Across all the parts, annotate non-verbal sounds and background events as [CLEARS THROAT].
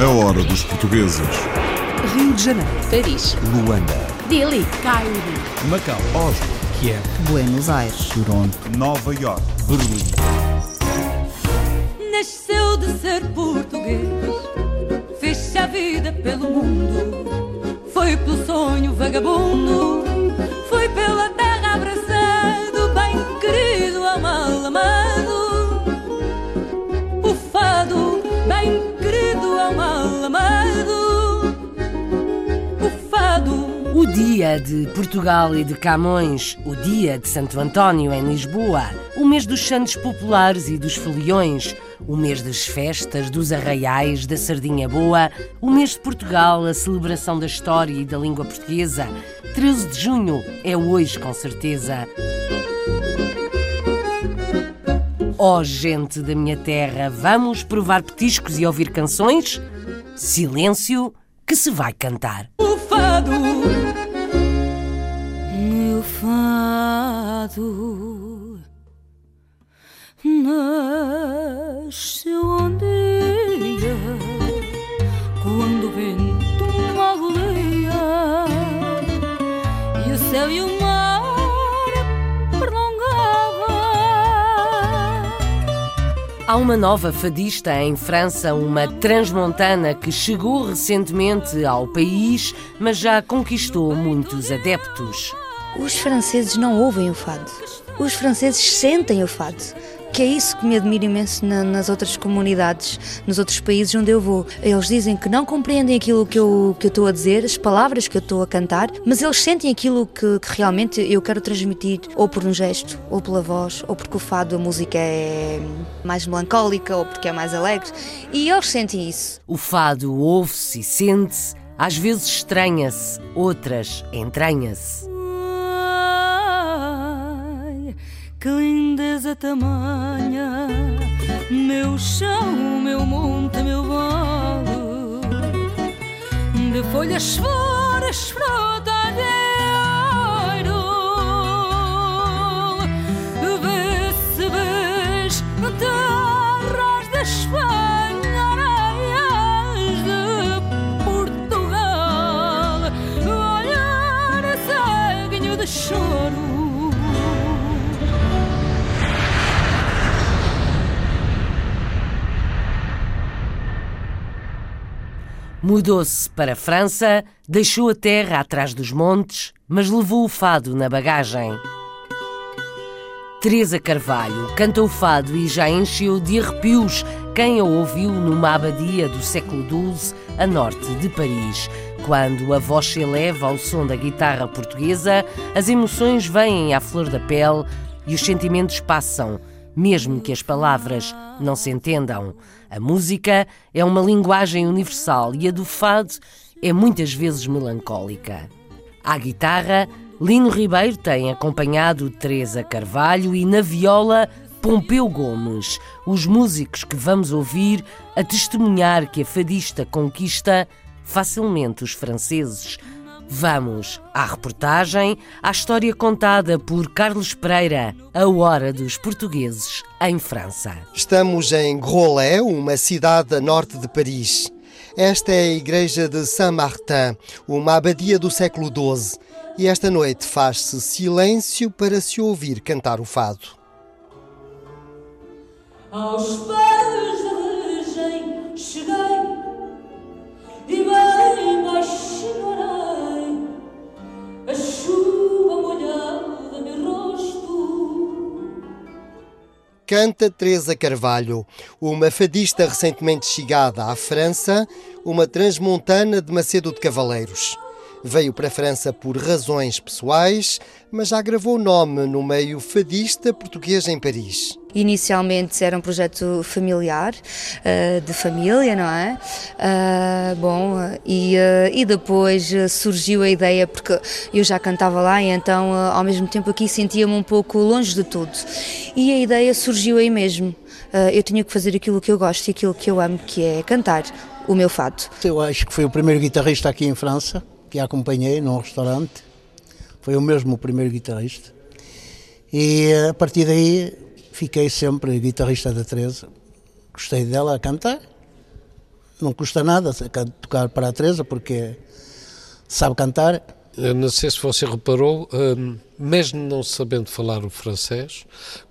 A hora dos portugueses. Rio de Janeiro. Paris. Luanda. Delhi. Cairo. Macau. Oslo. Kiev. Buenos Aires. Toronto. Nova York. Berlim. Nasceu de ser português, fez-se a vida pelo mundo, foi pelo sonho vagabundo, dia de Portugal e de Camões, o dia de Santo António em Lisboa, o mês dos santos populares e dos foliões, o mês das festas, dos arraiais, da sardinha boa, o mês de Portugal, a celebração da história e da língua portuguesa. 13 de junho é hoje, com certeza. Ó gente da minha terra, vamos provar petiscos e ouvir canções? Silêncio, que se vai cantar. O fado, meu fado, nasceu um dia quando o vento magolia e o céu e o mar prolongava. Há uma nova fadista em França, uma transmontana que chegou recentemente ao país, mas já conquistou muitos adeptos. Os franceses não ouvem o fado. Os franceses sentem o fado. Que é isso que me admira imenso na- nas outras comunidades, nos outros países onde eu vou. Eles dizem que não compreendem aquilo que eu que estou a dizer, as palavras que eu estou a cantar, mas eles sentem aquilo que, que realmente eu quero transmitir, ou por um gesto, ou pela voz, ou porque o fado, a música é mais melancólica, ou porque é mais alegre. E eles sentem isso. O fado ouve-se e sente-se, às vezes estranha-se, outras entranha-se. Que lindeza tamanha, meu chão, meu monte, meu vale, de folhas, flores, fruta de ouro. Vê-se, vês, terras da Espanha, areias de Portugal, olhar ceguinho de choro. Mudou-se para a França, deixou a terra atrás dos montes, mas levou o fado na bagagem. Teresa Carvalho canta o fado e já encheu de arrepios quem a ouviu numa abadia do século XII, a norte de Paris. Quando a voz se eleva ao som da guitarra portuguesa, as emoções vêm à flor da pele e os sentimentos passam, mesmo que as palavras não se entendam. A música é uma linguagem universal e a do fado é muitas vezes melancólica. À guitarra, Lino Ribeiro tem acompanhado Teresa Carvalho e na viola Pompeu Gomes, os músicos que vamos ouvir a testemunhar que a fadista conquista facilmente os franceses. Vamos à reportagem, à história contada por Carlos Pereira, a hora dos portugueses em França. Estamos em Groslay, uma cidade a norte de Paris. Esta é a igreja de Saint-Martin, uma abadia do século XII, e esta noite faz-se silêncio para se ouvir cantar o fado. Aos pés da Virgem cheguei Canta Teresa Carvalho, uma fadista recentemente chegada à França, uma transmontana de Macedo de Cavaleiros. Veio para a França por razões pessoais, mas já gravou nome no meio fadista português em Paris. Inicialmente era um projeto familiar, eh, de família, não é? Ah, bom, e, eh, e depois eh, surgiu a ideia, porque eu já cantava lá e então, eh, ao mesmo tempo, aqui sentia-me um pouco longe de tudo. E a ideia surgiu aí mesmo. Eu tinha que fazer aquilo que eu gosto e aquilo que eu amo, que é cantar o meu fado. Eu acho que foi o primeiro guitarrista aqui em França que a acompanhei num restaurante. Foi o mesmo o primeiro guitarrista. E a partir daí fiquei sempre guitarrista da Teresa. Gostei dela a cantar não custa nada tocar para a Teresa, porque sabe cantar. Eu não sei se você reparou, hum, mesmo não sabendo falar o francês,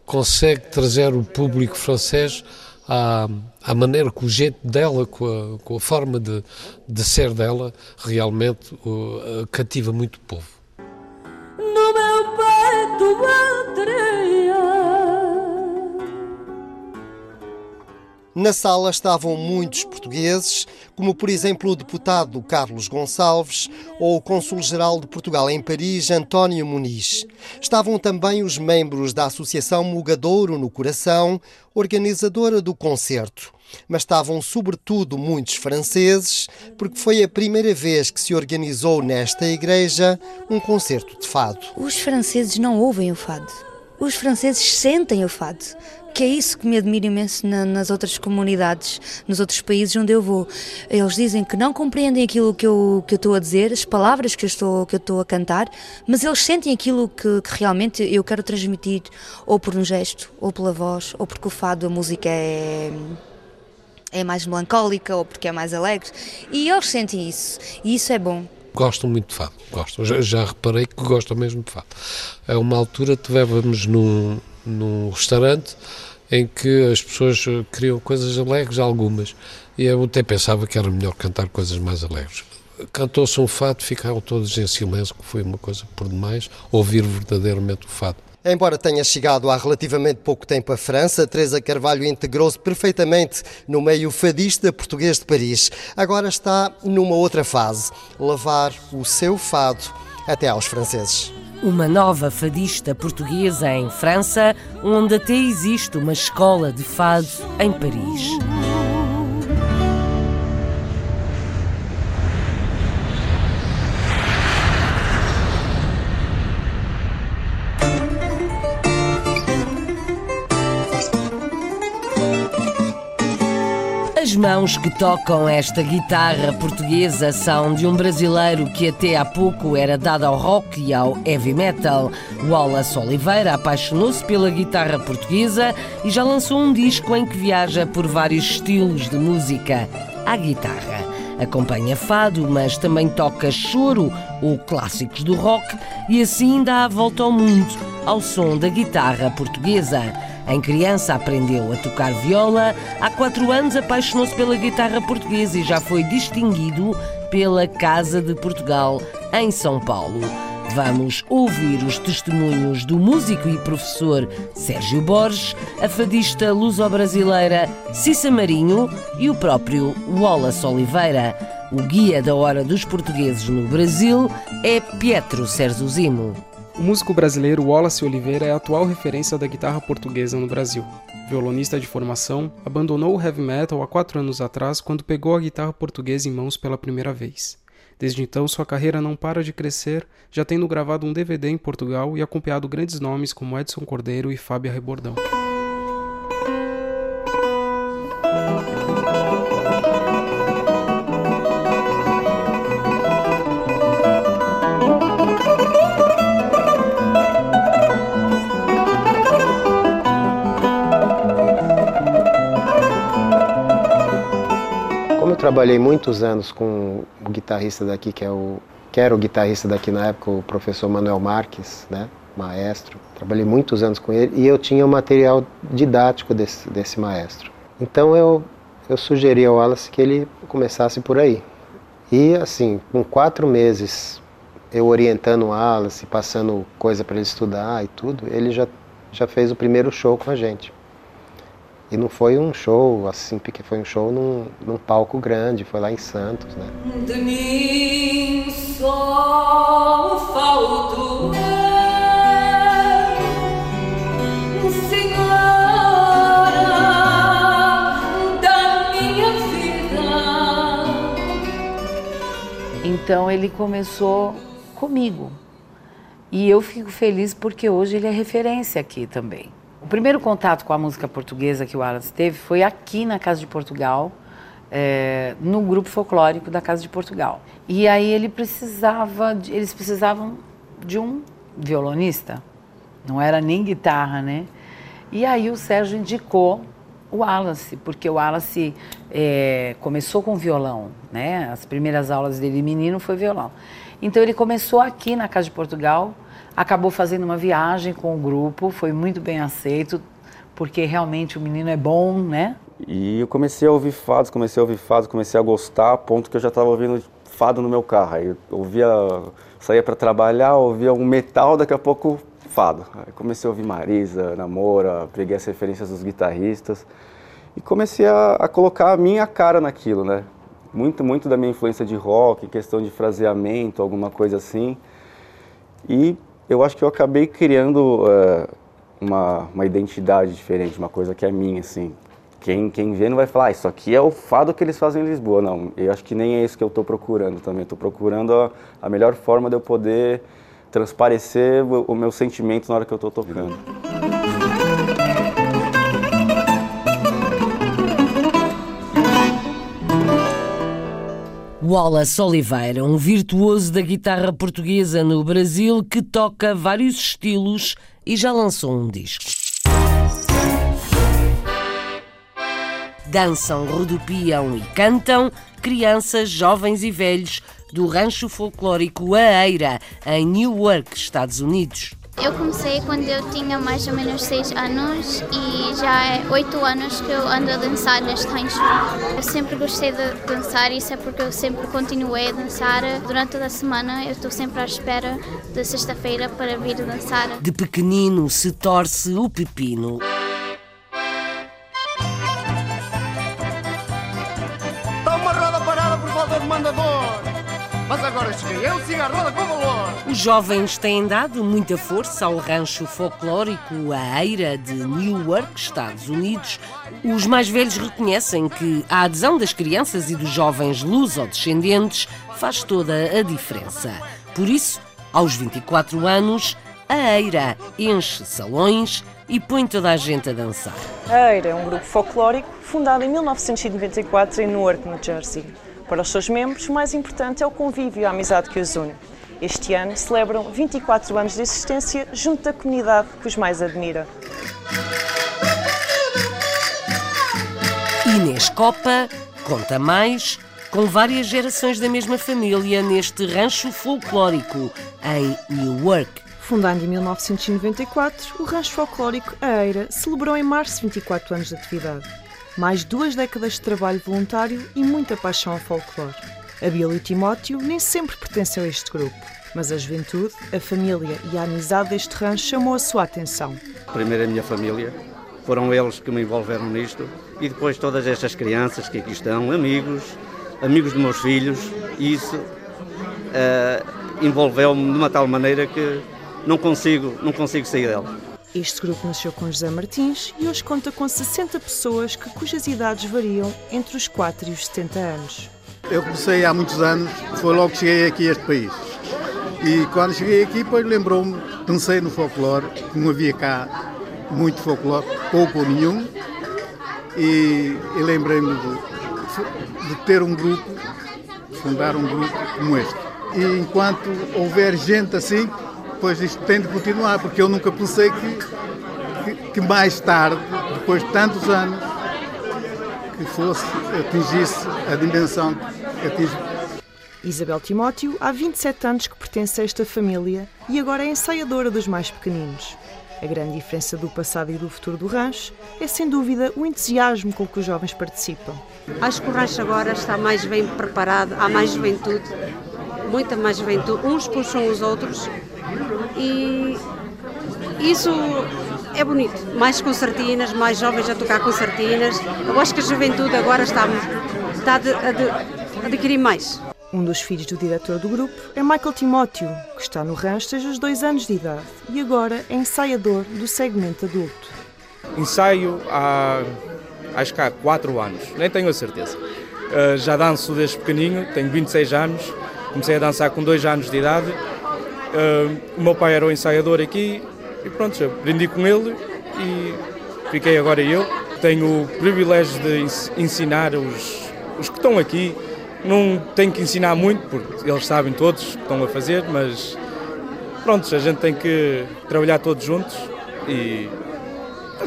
consegue trazer o público francês à, à maneira que o jeito dela, com a, com a forma de, de ser dela, realmente uh, cativa muito o povo. Na sala estavam muitos portugueses, como por exemplo o deputado Carlos Gonçalves ou o cônsul-geral de Portugal em Paris, António Muniz. Estavam também os membros da Associação Mugadouro no Coração, organizadora do concerto. Mas estavam sobretudo muitos franceses, porque foi a primeira vez que se organizou nesta igreja um concerto de fado. Os franceses não ouvem o fado. Os franceses sentem o fado que é isso que me admira imenso na, nas outras comunidades, nos outros países onde eu vou. Eles dizem que não compreendem aquilo que eu, que eu estou a dizer, as palavras que eu estou, que eu estou a cantar, mas eles sentem aquilo que, que realmente eu quero transmitir, ou por um gesto, ou pela voz, ou porque o fado, a música é é mais melancólica ou porque é mais alegre e eles sentem isso e isso é bom Gostam muito de fado, gostam. Já, já reparei que gostam mesmo de fado. A uma altura tivemos num, num restaurante em que as pessoas queriam coisas alegres, algumas, e eu até pensava que era melhor cantar coisas mais alegres. Cantou-se um fado, ficaram todos em silêncio, que foi uma coisa por demais, ouvir verdadeiramente o fado. Embora tenha chegado há relativamente pouco tempo à França, Teresa Carvalho integrou-se perfeitamente no meio fadista português de Paris. Agora está numa outra fase, levar o seu fado até aos franceses. Uma nova fadista portuguesa em França, onde até existe uma escola de fado em Paris. Mãos que tocam esta guitarra portuguesa são de um brasileiro que até há pouco era dado ao rock e ao heavy metal. Wallace Oliveira apaixonou-se pela guitarra portuguesa e já lançou um disco em que viaja por vários estilos de música à guitarra. Acompanha fado, mas também toca choro ou clássicos do rock e assim dá a volta ao mundo ao som da guitarra portuguesa. Em criança aprendeu a tocar viola, há quatro anos apaixonou-se pela guitarra portuguesa e já foi distinguido pela Casa de Portugal em São Paulo. Vamos ouvir os testemunhos do músico e professor Sérgio Borges, a fadista luso-brasileira Cissa Marinho e o próprio Wallace Oliveira. O guia da hora dos portugueses no Brasil é Pietro Serzuzimo. O músico brasileiro Wallace Oliveira é a atual referência da guitarra portuguesa no Brasil. Violonista de formação, abandonou o heavy metal há quatro anos atrás quando pegou a guitarra portuguesa em mãos pela primeira vez. Desde então, sua carreira não para de crescer, já tendo gravado um DVD em Portugal e acompanhado grandes nomes como Edson Cordeiro e Fábio Rebordão. Trabalhei muitos anos com o guitarrista daqui, que, é o, que era o guitarrista daqui na época, o professor Manuel Marques, né? maestro. Trabalhei muitos anos com ele e eu tinha o material didático desse, desse maestro. Então eu, eu sugeri ao Wallace que ele começasse por aí. E assim, com quatro meses eu orientando o Wallace, passando coisa para ele estudar e tudo, ele já, já fez o primeiro show com a gente. E não foi um show assim, porque foi um show num, num palco grande, foi lá em Santos, né? De mim só vida. Então ele começou comigo. E eu fico feliz porque hoje ele é referência aqui também. O primeiro contato com a música portuguesa que o Wallace teve foi aqui na Casa de Portugal, é, no grupo folclórico da Casa de Portugal. E aí ele precisava, de, eles precisavam de um violonista, não era nem guitarra, né? E aí o Sérgio indicou o Wallace, porque o Wallace É, começou com violão, né? As primeiras aulas dele menino foi violão. Então ele começou aqui na Casa de Portugal, acabou fazendo uma viagem com o grupo, foi muito bem aceito, porque realmente o menino é bom, né? E eu comecei a ouvir fados, comecei a ouvir fados, comecei a gostar, a ponto que eu já estava ouvindo fado no meu carro. Aí eu ouvia, saía para trabalhar, ouvia um metal, daqui a pouco fado. Aí comecei a ouvir Marisa, Namora, peguei as referências dos guitarristas e comecei a, a, colocar a minha cara naquilo, né? Muito, muito da minha influência de rock, questão de fraseamento, alguma coisa assim. E eu acho que eu acabei criando uh, uma, uma identidade diferente, uma coisa que é minha, assim. Quem, quem vê não vai falar, ah, isso aqui é o fado que eles fazem em Lisboa. Não, eu acho que nem é isso que eu estou procurando também. Estou procurando a, a melhor forma de eu poder transparecer o, o meu sentimento na hora que eu estou tocando. Wallace Oliveira, um virtuoso da guitarra portuguesa no Brasil que toca vários estilos e já lançou um disco. Dançam, rodopiam e cantam crianças, jovens e velhos do rancho folclórico A Eira, em Newark, Estados Unidos. Eu comecei quando eu tinha mais ou menos 6 anos e já é 8 anos que eu ando a dançar neste rancho. Eu sempre gostei de dançar isso é porque eu sempre continuei a dançar. Durante toda a semana eu estou sempre à espera da sexta-feira para vir dançar. De pequenino se torce o pepino. Mas agora cheguei eu, com valor. Os jovens têm dado muita força ao rancho folclórico A Eira de Newark, Estados Unidos. Os mais velhos reconhecem que a adesão das crianças e dos jovens luso-descendentes faz toda a diferença. Por isso, aos 24 anos, a Eira enche salões e põe toda a gente a dançar. A Eira é um grupo folclórico fundado em 1994 em Newark, New Jersey. Para os seus membros, o mais importante é o convívio e a amizade que os une. Este ano celebram 24 anos de existência junto da comunidade que os mais admira. Inês Copa conta mais com várias gerações da mesma família neste rancho folclórico em Newark. Fundado em 1994, o rancho folclórico A Eira celebrou em março 24 anos de atividade. Mais duas décadas de trabalho voluntário e muita paixão ao folclore. A e Timóteo nem sempre pertencem a este grupo, mas a juventude, a família e a amizade deste rancho chamou a sua atenção. Primeiro a minha família, foram eles que me envolveram nisto, e depois todas estas crianças que aqui estão, amigos, amigos dos meus filhos, e isso uh, envolveu-me de uma tal maneira que não consigo, não consigo sair dela. Este grupo nasceu com José Martins e hoje conta com 60 pessoas que, cujas idades variam entre os 4 e os 70 anos. Eu comecei há muitos anos, foi logo que cheguei aqui a este país. E quando cheguei aqui, depois lembrou-me, pensei no folclore, que não havia cá muito folclore, pouco ou nenhum, e, e lembrei-me de, de ter um grupo, fundar um grupo como este. E enquanto houver gente assim, pois isto tem de continuar, porque eu nunca pensei que, que, que mais tarde, depois de tantos anos, que fosse, atingisse a dimensão que atinge. Isabel Timóteo há 27 anos que pertence a esta família e agora é ensaiadora dos mais pequeninos. A grande diferença do passado e do futuro do rancho é, sem dúvida, o entusiasmo com que os jovens participam. Acho que o rancho agora está mais bem preparado, há mais juventude, muita mais juventude, uns puxam os outros e isso é bonito. Mais concertinas, mais jovens a tocar concertinas. Eu acho que a juventude agora está, está a, a, a adquirir mais. Um dos filhos do diretor do grupo é Michael Timóteo, que está no rancho desde os dois anos de idade e agora é ensaiador do segmento adulto. Ensaio há, acho que há 4 anos, nem tenho a certeza. Uh, já danço desde pequenino, tenho 26 anos, comecei a dançar com 2 anos de idade. Uh, o meu pai era o ensaiador aqui e pronto, aprendi com ele e fiquei agora eu. Tenho o privilégio de ensinar os, os que estão aqui não tenho que ensinar muito, porque eles sabem todos o que estão a fazer, mas pronto, a gente tem que trabalhar todos juntos e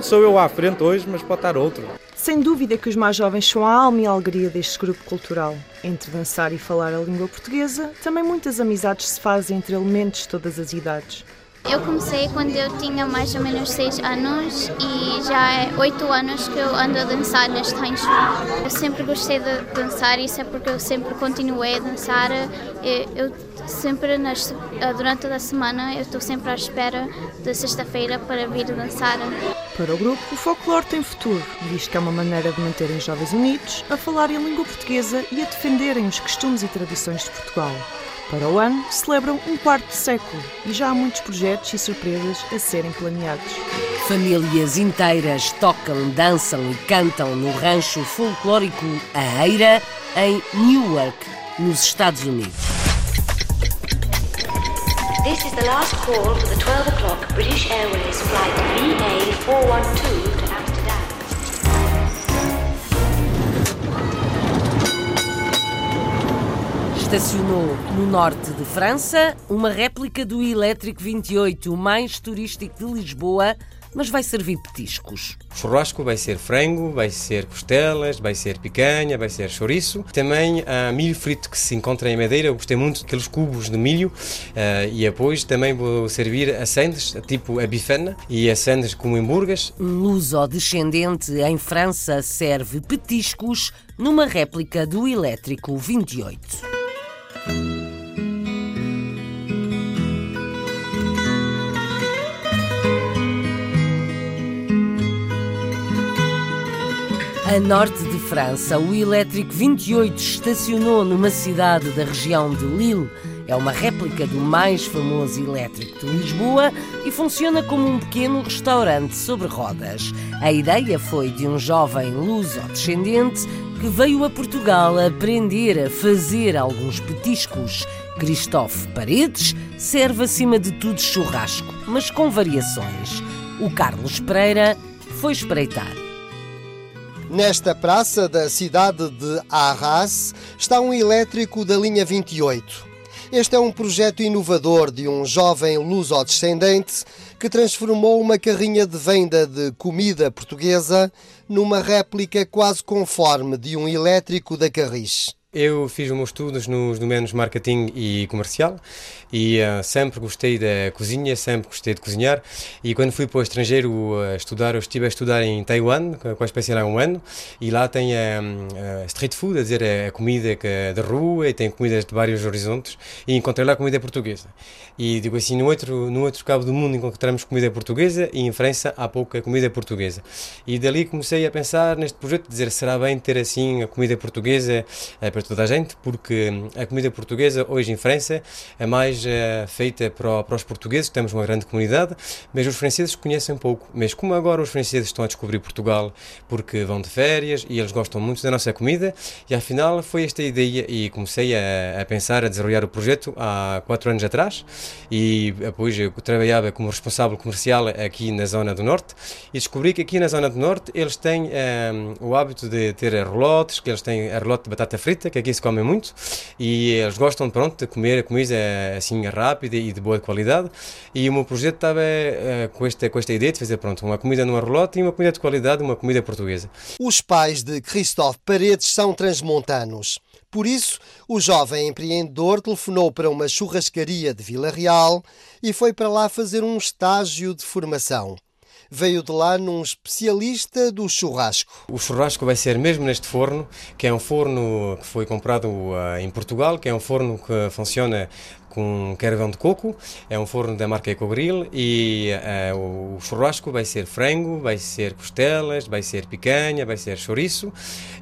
Sou eu à frente hoje, mas pode estar outro. Sem dúvida que os mais jovens são a alma e a alegria deste grupo cultural. Entre dançar e falar a língua portuguesa, também muitas amizades se fazem entre elementos de todas as idades. Eu comecei quando eu tinha mais ou menos 6 anos e já é 8 anos que eu ando a dançar neste rancho. Eu sempre gostei de dançar, isso é porque eu sempre continuei a dançar. Eu, sempre, nas, durante toda a semana, eu estou sempre à espera da sexta-feira para vir dançar. Para o grupo, o folclore tem futuro, visto que é uma maneira de manterem jovens unidos, a falarem a língua portuguesa e a defenderem os costumes e tradições de Portugal. Para o ano, celebram um quarto de século e já há muitos projetos e surpresas a serem planeados. Famílias inteiras tocam, dançam e cantam no rancho folclórico A Eira, em Newark, nos Estados Unidos. This is the last call for the 12 o'clock British Airways flight VA412 to Amsterdam. Estacionou no norte de França uma réplica do Elétrico 28, o mais turístico de Lisboa, mas vai servir petiscos. Churrasco vai ser frango, vai ser costelas, vai ser picanha, vai ser chouriço. Também há milho frito que se encontra em Madeira. Eu gostei muito daqueles cubos de milho. Uh, e depois também vou servir assendes, tipo a bifana, e assendes como hambúrgueres. Luso-descendente em França serve petiscos numa réplica do Elétrico 28. A norte de França, o elétrico 28 estacionou numa cidade da região de Lille. É uma réplica do mais famoso elétrico de Lisboa e funciona como um pequeno restaurante sobre rodas. A ideia foi de um jovem luso-descendente que veio a Portugal aprender a fazer alguns petiscos. Christophe Paredes serve acima de tudo churrasco, mas com variações. O Carlos Pereira foi espreitar. Nesta praça da cidade de Arras está um elétrico da linha 28. Este é um projeto inovador de um jovem luso-descendente que transformou uma carrinha de venda de comida portuguesa numa réplica quase conforme de um elétrico da Carris. Eu fiz os meus estudos nos domínios marketing e comercial e uh, sempre gostei da cozinha, sempre gostei de cozinhar e quando fui para o estrangeiro uh, estudar, eu estive a estudar em Taiwan, com a especial há um ano e lá tem uh, street food, a dizer, a comida que, de rua e tem comidas de vários horizontes e encontrei lá comida portuguesa. E digo assim, no outro, no outro cabo do mundo encontramos comida portuguesa e em França há pouca comida portuguesa. E dali comecei a pensar neste projeto, dizer, será bem ter assim a comida portuguesa toda a gente, porque a comida portuguesa hoje em França é mais uh, feita para, para, os portugueses, temos uma grande comunidade, mas os franceses conhecem pouco. Mas como agora os franceses estão a descobrir Portugal porque vão de férias e eles gostam muito da nossa comida, e afinal foi esta ideia e comecei a, a pensar, a desenvolver o projeto há quatro anos atrás e depois eu trabalhava como responsável comercial aqui na zona do Norte e descobri que aqui na zona do Norte eles têm eh, o hábito de ter relotes, que eles têm relote de batata frita, que aqui se come muito e eles gostam pronto de comer comida assim rápida e de boa qualidade e o meu projeto estava uh, com, esta, com esta ideia de fazer pronto uma comida numa relote e uma comida de qualidade, uma comida portuguesa. Os pais de Christophe Paredes são transmontanos. Por isso, o jovem empreendedor telefonou para uma churrascaria de Vila Real e foi para lá fazer um estágio de formação veio de lá num especialista do churrasco. O churrasco vai ser mesmo neste forno, que é um forno que foi comprado uh, em Portugal, que é um forno que funciona com carvão de coco, é um forno da marca Ecogril e uh, o churrasco vai ser frango, vai ser costelas, vai ser picanha, vai ser chouriço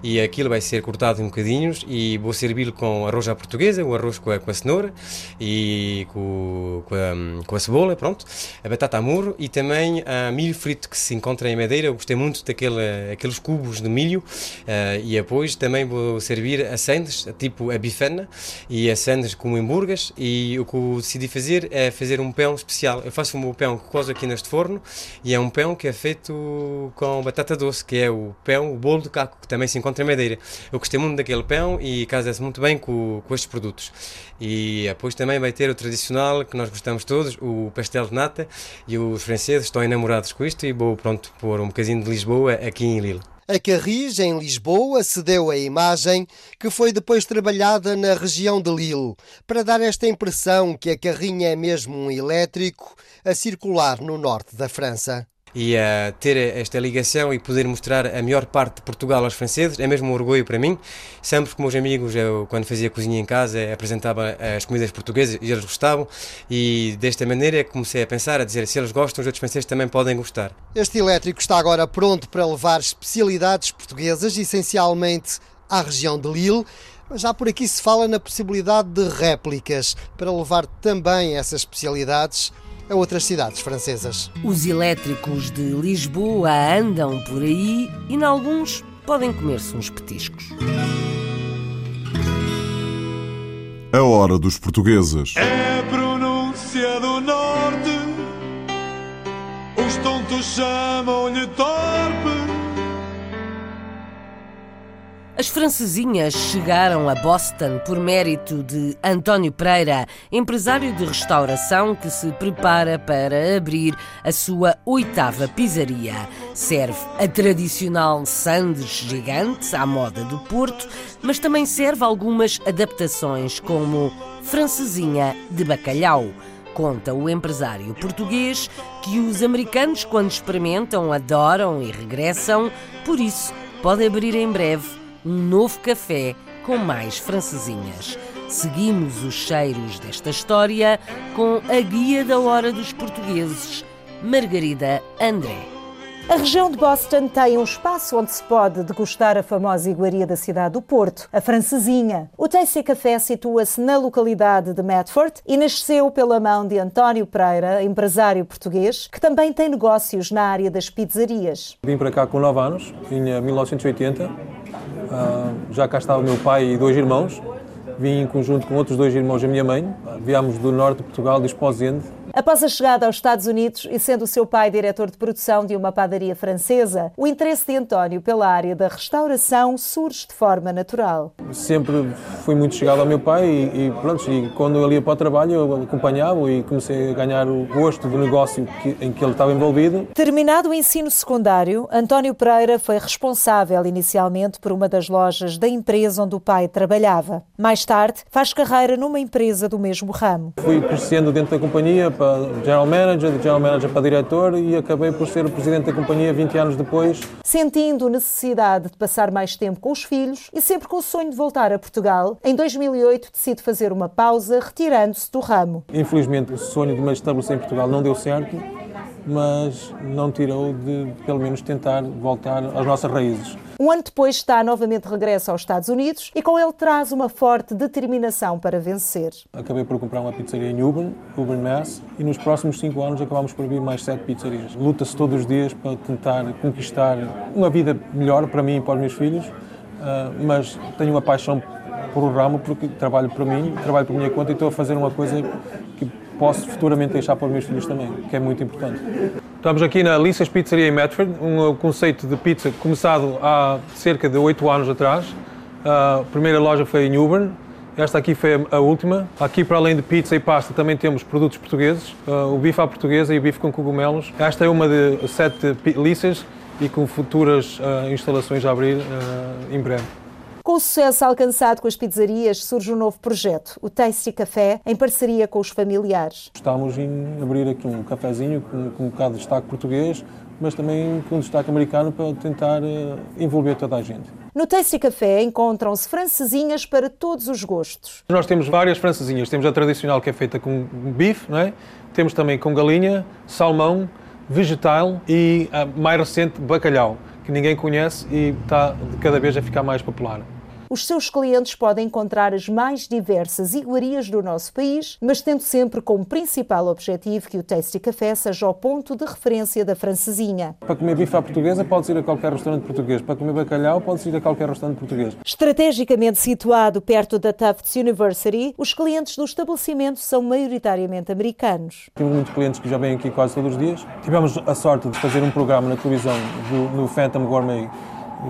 e aquilo vai ser cortado em bocadinhos e vou servi-lo com arroz à portuguesa, o arroz com a, com a cenoura e com, com, a, com, a, cebola, pronto, a batata amor e também a milho frito que se encontra em Madeira, eu gostei muito daquele, aqueles cubos de milho uh, e depois também vou servir assendes, tipo a bifana e assendes como hambúrgueres e E o que eu decidi fazer é fazer um pão especial. Eu faço o pão que cozo aqui neste forno e é um pão que é feito com batata doce, que é o pão, o bolo de caco, que também se encontra em Madeira. Eu gostei muito daquele pão e casa-se muito bem com, com estes produtos. E depois também vai ter o tradicional, que nós gostamos todos, o pastel de nata, e os franceses estão enamorados com isto e vou pronto pôr um bocadinho de Lisboa aqui em Lille. A Carris, em Lisboa, cedeu a imagem que foi depois trabalhada na região de Lille, para dar esta impressão que a carrinha é mesmo um elétrico a circular no norte da França e a ter esta ligação e poder mostrar a melhor parte de Portugal aos franceses é mesmo um orgulho para mim. Sempre com meus amigos, eu quando fazia cozinha em casa, apresentava as comidas portuguesas e eles gostavam e desta maneira comecei a pensar, a dizer se eles gostam, os outros franceses também podem gostar. Este elétrico está agora pronto para levar especialidades portuguesas, essencialmente à região de Lille. Mas já por aqui se fala na possibilidade de réplicas para levar também essas especialidades a outras cidades francesas. Os elétricos de Lisboa andam por aí e, em alguns, podem comer-se uns petiscos. A hora dos portugueses. É pronúncia do norte, os tontos chamam-lhe torpe. As francesinhas chegaram a Boston por mérito de António Pereira, empresário de restauração que se prepara para abrir a sua oitava pizzaria. Serve a tradicional sandes gigante à moda do Porto, mas também serve algumas adaptações como francesinha de bacalhau. Conta o empresário português que os americanos, quando experimentam, adoram e regressam, por isso pode abrir em breve um novo café com mais francesinhas. Seguimos os cheiros desta história com a guia da hora dos portugueses, Margarida André. A região de Boston tem um espaço onde se pode degustar a famosa iguaria da cidade do Porto, a francesinha. O Tasty Café situa-se na localidade de Medford e nasceu pela mão de António Pereira, empresário português, que também tem negócios na área das pizzarias. Vim para cá com 9 anos, em 1980. Uh, já cá estava meu pai e dois irmãos. Vim em conjunto com outros dois irmãos da minha mãe. Viemos do norte de Portugal, de Esposende, Após a chegada aos Estados Unidos e sendo o seu pai diretor de produção de uma padaria francesa, o interesse de António pela área da restauração surge de forma natural. Sempre fui muito chegado ao meu pai e, e pronto, e quando ele ia para o trabalho eu acompanhava e comecei a ganhar o gosto do negócio que, em que ele estava envolvido. Terminado o ensino secundário, António Pereira foi responsável inicialmente por uma das lojas da empresa onde o pai trabalhava. Mais tarde, faz carreira numa empresa do mesmo ramo. Fui crescendo dentro da companhia para general manager, de general manager para diretor e acabei por ser o presidente da companhia 20 anos depois. Sentindo necessidade de passar mais tempo com os filhos e sempre com o sonho de voltar a Portugal, em 2008 decide fazer uma pausa, retirando-se do ramo. Infelizmente, o sonho de me estabelecer em Portugal não deu certo, mas não tirou de, pelo menos, tentar voltar às nossas raízes. Um ano depois está novamente de regresso aos Estados Unidos e com ele traz uma forte determinação para vencer. Acabei por comprar uma pizzaria em Auburn, Auburn, Mass, e nos próximos cinco anos acabamos por abrir mais sete pizzarias. Luta-se todos os dias para tentar conquistar uma vida melhor para mim e para os meus filhos, ah, mas tenho uma paixão por o ramo porque trabalho para mim, trabalho por minha conta e estou a fazer uma coisa que posso futuramente deixar para os meus filhos também, que é muito importante. Estamos aqui na Lissas Pizzaria em Medford, um conceito de pizza começado há cerca de oito anos atrás. A primeira loja foi em Auburn, esta aqui foi a última. Aqui, para além de pizza e pasta, também temos produtos portugueses, o bife à portuguesa e o bife com cogumelos. Esta é uma de sete lissas e com futuras instalações a abrir em breve. Com o sucesso alcançado com as pizzarias, surge um novo projeto, o Tasty Café, em parceria com os familiares. Estamos em abrir aqui um cafezinho com, com um bocado de destaque português, mas também com um destaque americano para tentar uh, envolver toda a gente. No Tasty Café encontram-se francesinhas para todos os gostos. Nós temos várias francesinhas. Temos a tradicional que é feita com bife, não é? temos também com galinha, salmão, vegetal e a mais recente, bacalhau, que ninguém conhece e está cada vez a ficar mais popular. Os seus clientes podem encontrar as mais diversas iguarias do nosso país, mas tendo sempre como principal objetivo que o Tasty Café seja o ponto de referência da francesinha. Para comer bife à portuguesa, podes ir a qualquer restaurante português. Para comer bacalhau, podes ir a qualquer restaurante português. Estrategicamente situado perto da Tufts University, os clientes do estabelecimento são maioritariamente americanos. Temos muitos clientes que já vêm aqui quase todos os dias. Tivemos a sorte de fazer um programa na televisão do, no Phantom Gourmet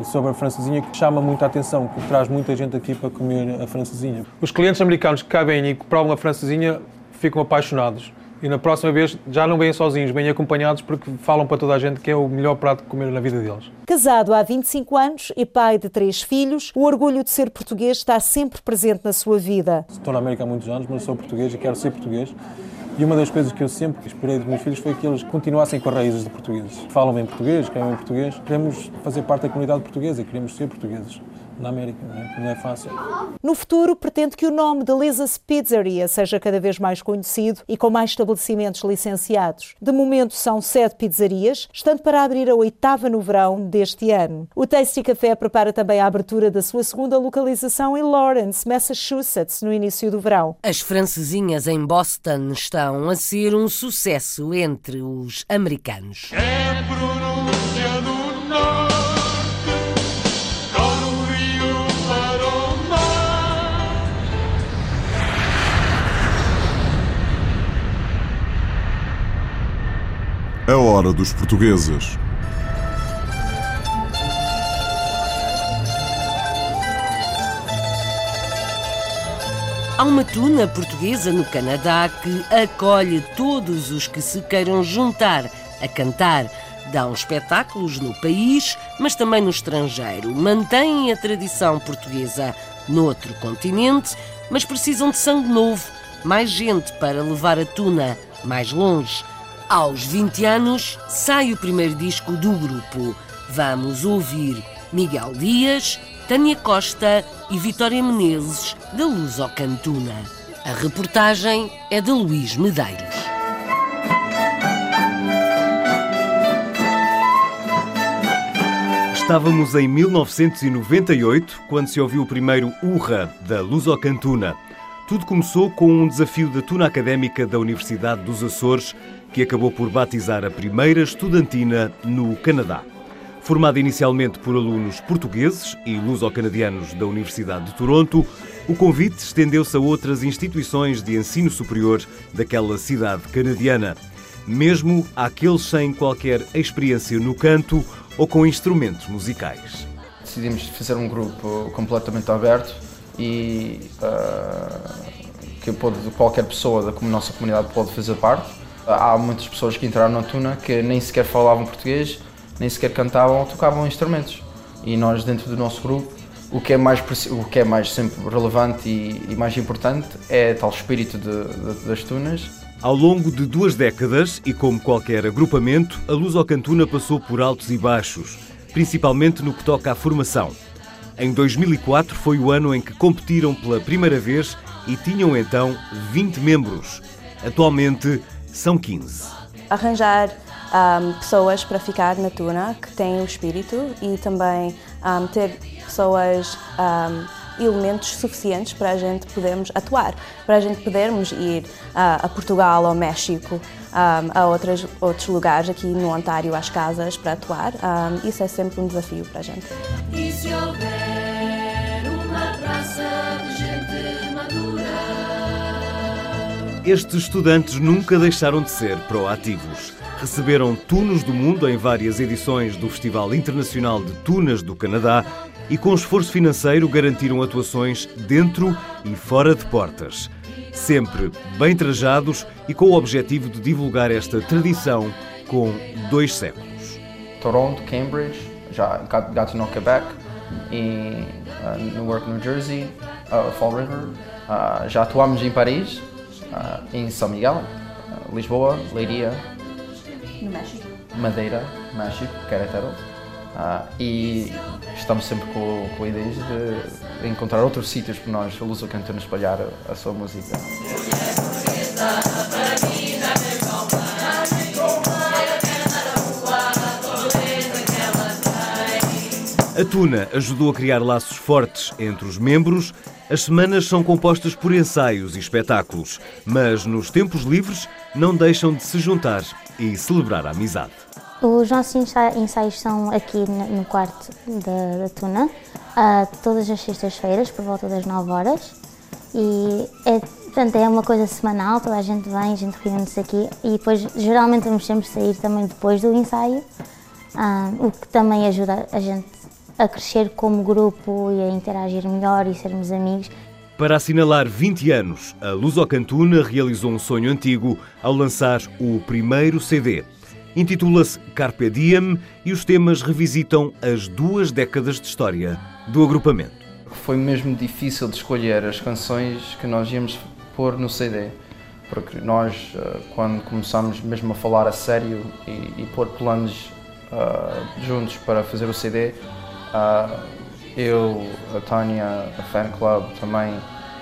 sobre a francesinha que chama muita atenção, que traz muita gente aqui para comer a francesinha. Os clientes americanos que cá vêm e que provam a francesinha ficam apaixonados. E na próxima vez já não vêm sozinhos, vêm acompanhados porque falam para toda a gente que é o melhor prato de comer na vida deles. Casado há 25 anos e pai de três filhos, o orgulho de ser português está sempre presente na sua vida. Estou na América há muitos anos, mas sou português e quero ser português. E uma das coisas que eu sempre esperei dos meus filhos foi que eles continuassem com as raízes de portugueses. Falam bem português, querem bem português. Queremos fazer parte da comunidade portuguesa queremos ser portugueses na América, não é, não é fácil. No futuro, pretende que o nome de Lisa's Pizzeria seja cada vez mais conhecido e com mais estabelecimentos licenciados. De momento, são sete pizzarias, estando para abrir a oitava no verão deste ano. O Tasty Café prepara também a abertura da sua segunda localização em Lawrence, Massachusetts, no início do verão. As francesinhas em Boston estão a ser um sucesso entre os americanos. É pronúncia A hora dos portugueses. Há uma tuna portuguesa no Canadá que acolhe todos os que se queiram juntar a cantar. Dão espetáculos no país, mas também no estrangeiro. Mantêm a tradição portuguesa noutro continente, mas precisam de sangue novo, mais gente para levar a tuna mais longe. Aos 20 anos sai o primeiro disco do grupo. Vamos ouvir Miguel Dias, Tânia Costa e Vitória Menezes, da Luz ao Cantuna. A reportagem é de Luís Medeiros. Estávamos em 1998, quando se ouviu o primeiro Urra da Luz ao Cantuna. Tudo começou com um desafio da Tuna Académica da Universidade dos Açores, que acabou por batizar a primeira estudantina no Canadá. Formada inicialmente por alunos portugueses e luso-canadianos da Universidade de Toronto, o convite estendeu-se a outras instituições de ensino superior daquela cidade canadiana, mesmo àqueles sem qualquer experiência no canto ou com instrumentos musicais. Decidimos fazer um grupo completamente aberto e uh, que pode, qualquer pessoa da nossa comunidade pode fazer parte. Há muitas pessoas que entraram na Tuna que nem sequer falavam português, nem sequer cantavam ou tocavam instrumentos. E nós, dentro do nosso grupo, o que é mais, o que é mais sempre relevante e, e mais importante é tal espírito de, de, das tunas. Ao longo de duas décadas, e como qualquer agrupamento, a Luz ao Cantuna passou por altos e baixos, principalmente no que toca à formação. Em 2004 foi o ano em que competiram pela primeira vez e tinham então 20 membros. Atualmente são 15. Arranjar um, pessoas para ficar na tuna que têm o espírito e também um, ter pessoas, um, elementos suficientes para a gente podermos atuar, para a gente podermos ir uh, a Portugal, ao México, a outras, outros lugares aqui no Ontário, às casas, para atuar. isso é sempre um desafio para a gente. E se houver uma praça de Estes estudantes nunca deixaram de ser proativos. Receberam tunos do mundo em várias edições do Festival Internacional de Tunas do Canadá e, com esforço financeiro, garantiram atuações dentro e fora de portas. Sempre bem trajados e com o objetivo de divulgar esta tradição com dois séculos. Toronto, Cambridge, já Gatineau, Quebec e uh, Newark, New Jersey, uh, Fall River. Uh, já atuamos em Paris, uh, em São Miguel, uh, Lisboa, Leiria, No México. Madeira, México, Querétaro. Uh, e estamos sempre com, com ideias de encontrar outros sítios para nós, a Luz ao Cantona, espalhar a, a sua música. A Tuna ajudou a criar laços fortes entre os membros. As semanas são compostas por ensaios e espetáculos, mas nos tempos livres não deixam de se juntar e celebrar a amizade. Os nossos ensa- ensaios são aqui no no quarto da, da Tuna, ah, todas as sextas-feiras, por volta das 9 horas. E é, portanto, é uma coisa semanal, toda a gente vem, a gente reúne-se aqui e depois geralmente vamos sempre sair também depois do ensaio, ah, o que também ajuda a gente a crescer como grupo e a interagir melhor e sermos amigos. Para assinalar 20 anos, a Lusocantuna realizou um sonho antigo ao lançar o primeiro CD. Intitula-se Carpe Diem e os temas revisitam as duas décadas de história do agrupamento. Foi mesmo difícil de escolher as canções que nós íamos pôr no CD, porque nós, eh, quando começámos mesmo a falar a sério e, e pôr planos ah, juntos para fazer o CD, ah, eu, a Tânia, a Fan Club também,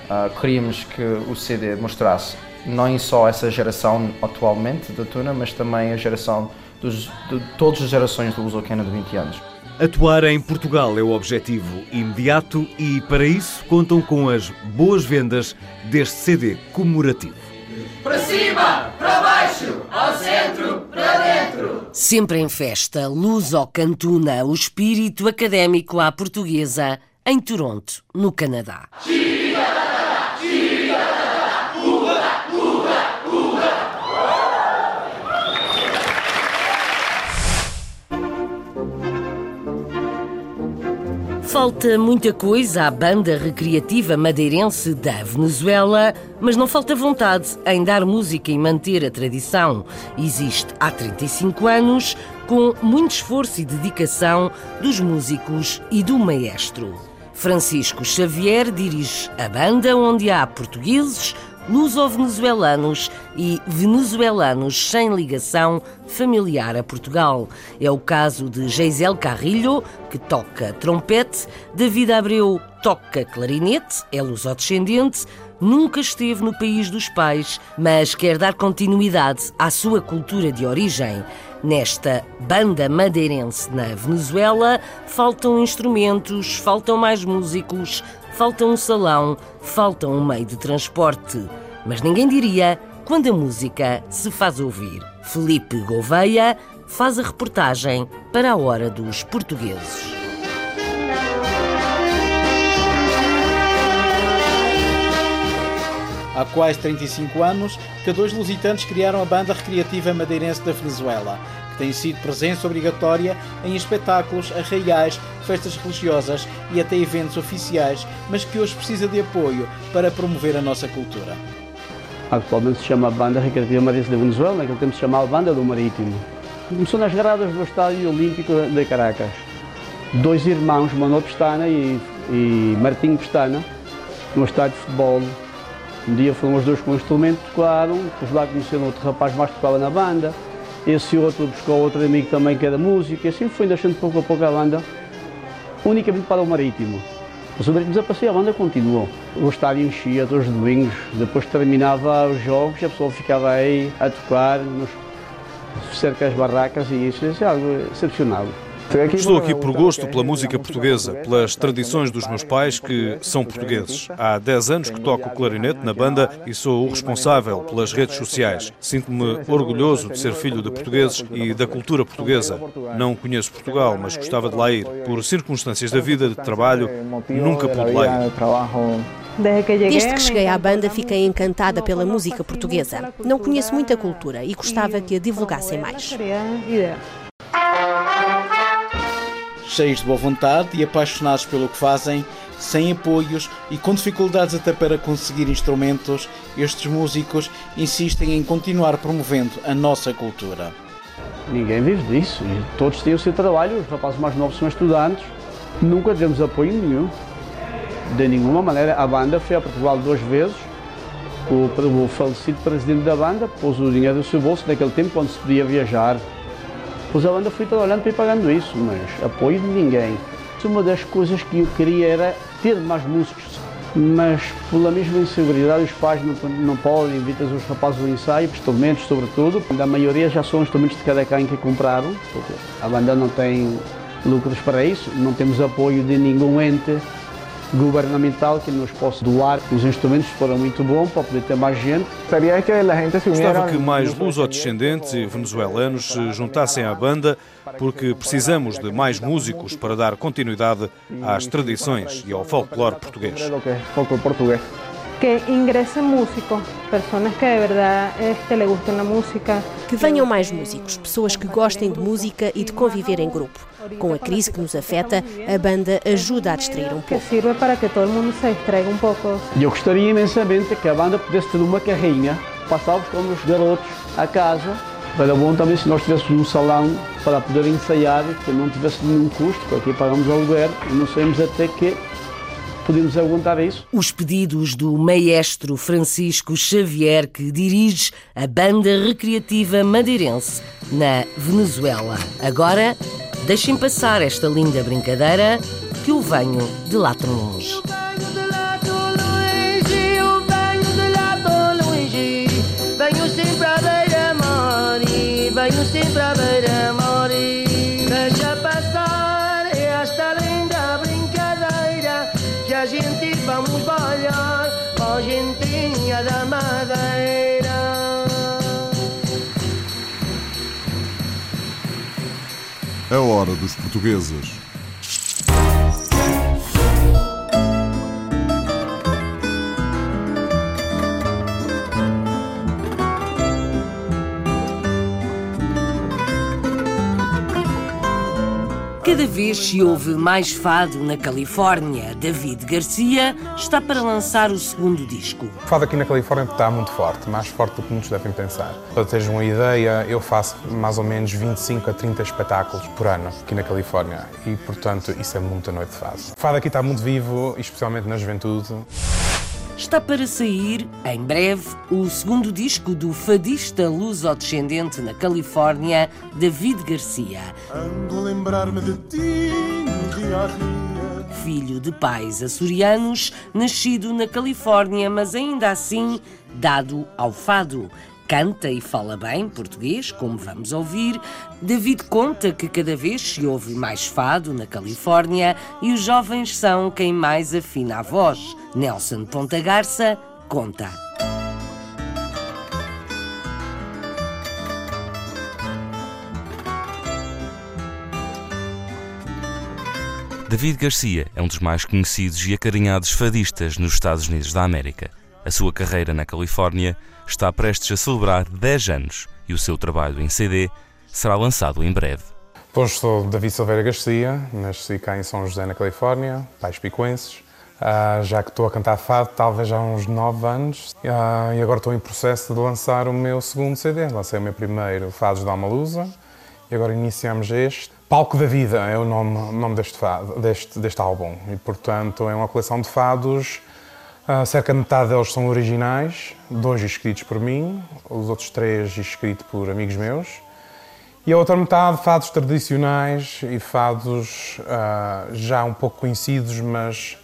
ah, queríamos que o CD mostrasse não só essa geração atualmente da Tuna, mas também a geração dos, de todas as gerações do Lusocana de 20 anos. Atuar em Portugal é o objetivo imediato e, para isso, contam com as boas vendas deste CD comemorativo. Para cima, para baixo, ao centro, para dentro. Sempre em festa, Luso Cantuna, o espírito académico à portuguesa, em Toronto, no Canadá. Falta muita coisa à banda recreativa madeirense da Venezuela, mas não falta vontade em dar música e manter a tradição. Existe há 35 anos, com muito esforço e dedicação dos músicos e do maestro. Francisco Xavier dirige a banda onde há portugueses, luso-venezuelanos e venezuelanos sem ligação familiar a Portugal. É o caso de Geisel Carrilho, que toca trompete, David Abreu toca clarinete, é luso-descendente, nunca esteve no país dos pais, mas quer dar continuidade à sua cultura de origem. Nesta banda madeirense na Venezuela, faltam instrumentos, faltam mais músicos, falta um salão, falta um meio de transporte. Mas ninguém diria quando a música se faz ouvir. Felipe Gouveia faz a reportagem para a Hora dos Portugueses. Há quase 35 anos que dois lusitanos criaram a banda recreativa madeirense da Venezuela, tem sido presença obrigatória em espetáculos, arraiais, festas religiosas e até eventos oficiais, mas que hoje precisa de apoio para promover a nossa cultura. Atualmente se chama Banda Recreativa Madeirense da Venezuela, naquele tempo se chamava Banda do Marítimo. Começou nas gradas do Estádio Olímpico de Caracas. Dois irmãos, Manuel Pestana e, e Martim Pestana, no estádio de futebol. Um dia foram os dois com o instrumento, tocaram, depois lá conheceram outro rapaz mais que tocava na banda. Esse outro buscou outro amigo também que era músico, e assim foi deixando pouco a pouco a banda, unicamente para o Marítimo. Os Marítimo desapareceu, a banda continuou. O estádio enchia todos os domingos, depois terminava os jogos a pessoa ficava aí a tocar nos cerca das barracas e isso é algo excepcional. Estou aqui por gosto pela música portuguesa, pelas tradições dos meus pais que são portugueses. Há 10 anos que toco o clarinete na banda e sou o responsável pelas redes sociais. Sinto-me orgulhoso de ser filho de portugueses e da cultura portuguesa. Não conheço Portugal, mas gostava de lá ir. Por circunstâncias da vida, de trabalho, nunca pude lá ir. Desde que cheguei à banda fiquei encantada pela música portuguesa. Não conheço muita cultura e gostava que a divulgassem mais. Cheios de boa vontade e apaixonados pelo que fazem, sem apoios e com dificuldades até para conseguir instrumentos, estes músicos insistem em continuar promovendo a nossa cultura. Ninguém vive disso. Todos têm o seu trabalho, os rapazes mais novos são estudantes. Nunca tivemos apoio nenhum. De nenhuma maneira. A banda foi a Portugal duas vezes. O, o falecido presidente da banda pôs o dinheiro do seu bolso naquele tempo quando se podia viajar. Pois a banda foi trabalhando para ir pagando isso, mas apoio de ninguém. Uma das coisas que eu queria era ter mais músicos, mas pela mesma inseguridade os pais não, não podem invitar os rapazes ao ensaio, instrumentos sobretudo. A maioria já são instrumentos de cada quem que compraram, porque a banda não tem lucros para isso, não temos apoio de nenhum ente governamental que nos possa doar. Os instrumentos foram muito bons para poder ter mais gente. Gostava que mais lusodescendentes e venezuelanos se juntassem à banda, porque precisamos de mais músicos para dar continuidade às tradições e ao folclore português. Que ingresen músicos, personas que de verdad este, le gusten la música. Que venham mais músicos, pessoas que gostem de música e de conviver em grupo. Com a crise que nos afeta, a banda ajuda a distrair um Que pouco. sirve para que todo mundo se distraiga un poco. E eu gostaria imensamente que a banda pudesse ter uma carrinha, passávamos com os garotos a casa. Era bom também se nós tivéssemos um salão para poder ensaiar, que não tivesse nenhum custo, porque aqui pagamos aluguer e não sabemos até que podemos aguentar isso. Os pedidos do maestro Francisco Xavier, que dirige a banda recreativa madeirense na Venezuela. Agora, deixem passar esta linda brincadeira que eu venho de lá tão longe. Gentinha da madeira A hora dos portugueses. Cada vez se ouve mais fado na Califórnia. David Garcia está para lançar o segundo disco. O fado aqui na Califórnia está muito forte, mais forte do que muitos devem pensar. Para teres uma ideia, eu faço mais ou menos 25 a 30 espetáculos por ano aqui na Califórnia e, portanto, isso é muita noite de fado. O fado aqui está muito vivo, especialmente na juventude. Está para sair, em breve, o segundo disco do fadista luso-descendente na Califórnia, David Garcia. Ando lembrar-me de ti no dia a dia. Filho de pais açorianos, nascido na Califórnia, mas ainda assim dado ao fado. Canta e fala bem português, como vamos ouvir. David conta que cada vez se ouve mais fado na Califórnia e os jovens são quem mais afina a voz. Nelson Ponta Garça conta. David Garcia é um dos mais conhecidos e acarinhados fadistas nos Estados Unidos da América. A sua carreira na Califórnia está prestes a celebrar 10 anos e o seu trabalho em CD será lançado em breve. Pois sou David Silveira Garcia, nasci cá em São José, na Califórnia, pais picuenses. Ah, já que estou a cantar fado, talvez há uns 9 anos, Ah, e agora estou em processo de lançar o meu segundo CD. Lancei o meu primeiro, Fados da Almalusa, e agora iniciamos este. Palco da Vida é o nome, nome deste, fado, deste, deste álbum, e portanto é uma coleção de fados. Ah, cerca de metade deles são originais, dois escritos por mim, os outros três escritos por amigos meus. E a outra metade, fados tradicionais e fados ah, já um pouco conhecidos, mas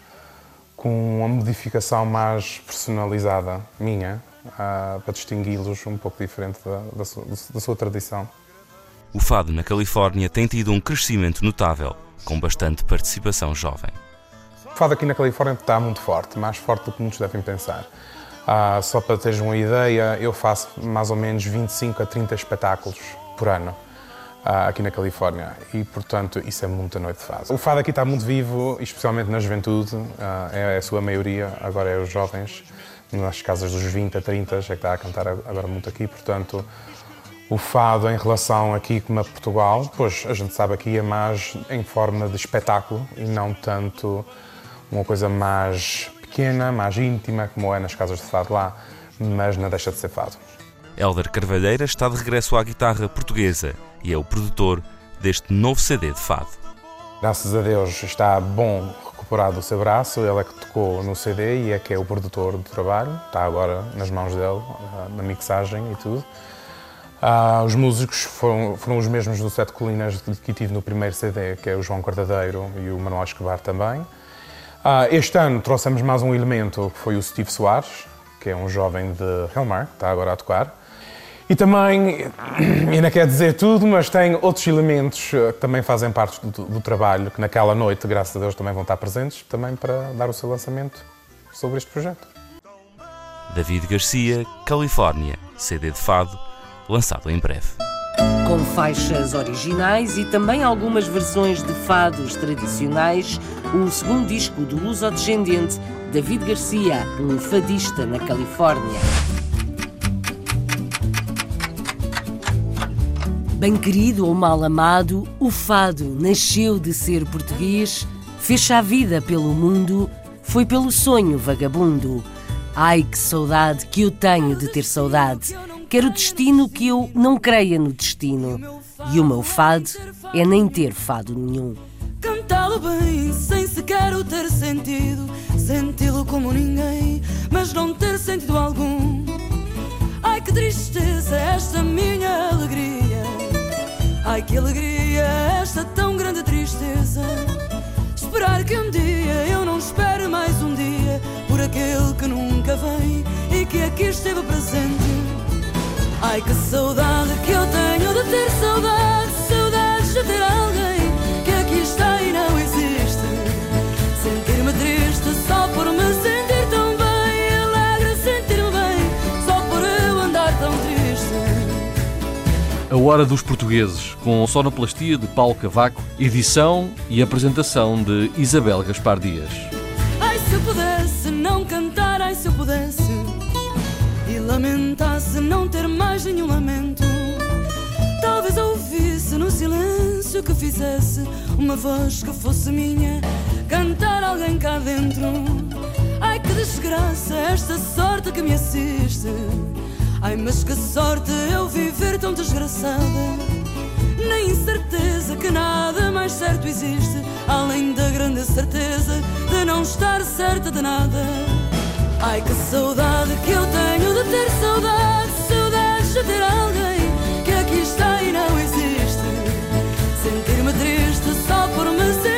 com uma modificação mais personalizada minha, ah, para distingui-los um pouco diferente da, da, sua, da sua tradição. O fado na Califórnia tem tido um crescimento notável, com bastante participação jovem. Fado aqui na Califórnia está muito forte, mais forte do que muitos devem pensar. Ah, só para teres uma ideia, eu faço mais ou menos 25 a 30 espetáculos por ano ah, aqui na Califórnia e, portanto, isso é muita noite de fado. O fado aqui está muito vivo, especialmente na juventude, ah, é a sua maioria, agora é os jovens, nas casas dos 20 a 30, é que está a cantar agora muito aqui, portanto, o fado em relação aqui como a Portugal, pois a gente sabe aqui é mais em forma de espetáculo e não tanto uma coisa mais pequena, mais íntima, como é nas casas de fado lá, mas não deixa de ser fado. Hélder Carvalheira está de regresso à guitarra portuguesa e é o produtor deste novo CD de fado. Graças a Deus está bom recuperado o seu braço, ele é que tocou no CD e é que é o produtor do trabalho, está agora nas mãos dele, na mixagem e tudo. Ah, os músicos foram, foram, os mesmos do Sete Colinas que tive no primeiro CD, que é o João Cordadeiro e o Manuel Escobar também. Ah, este ano trouxemos mais um elemento, que foi o Steve Soares, que é um jovem de Helmar, que está agora a tocar. E também, [CLEARS THROAT] ainda quer dizer tudo, mas tem outros elementos eh, que também fazem parte do, do, trabalho, que naquela noite, graças a Deus, também vão estar presentes, também para dar o seu lançamento sobre este projeto. David Garcia, Califórnia, CD de Fado, lançado em breve. Com faixas originais e também algumas versões de fados tradicionais, o segundo disco do luso-descendente David Garcia, um fadista na Califórnia. Bem querido ou mal amado, o fado nasceu de ser português, fez a vida pelo mundo, foi pelo sonho vagabundo. Ai que saudade que eu tenho de ter saudade. Quero destino que eu não creia no destino. E o meu fado é nem ter fado nenhum. Cantá-lo bem, sem sequer o ter sentido. Senti-lo como ninguém, mas não ter sentido algum. Ai que tristeza esta minha alegria. Ai que alegria esta tão grande tristeza. Esperar que um dia eu não espere mais um dia por aquele que nunca vem e que aqui esteve presente. Ai que saudade que eu tenho de ter saudade, saudades de ter alguém Sentir-me triste só por me sentir tão bem, alegre sentir-me bem só por eu andar tão triste. A Hora dos Portugueses, com sonoplastia de Paulo Cavaco, edição e apresentação de Isabel Gaspar Dias. Ai, se eu pudesse não cantar, ai, se eu pudesse e lamentasse não ter mais nenhum lamento. Talvez ouvisse no silêncio que fizesse uma voz que fosse minha, cantar alguém cá dentro. Ai, que desgraça, esta sorte que me assiste. Ai, mas que sorte eu viver tão desgraçada. Na incerteza que nada mais certo existe, além da grande certeza de não estar certa de nada. Ai, que saudade que eu tenho de ter saudade, saudades de ter alguém que aqui está e não existe. Sentir-me triste só por me sentir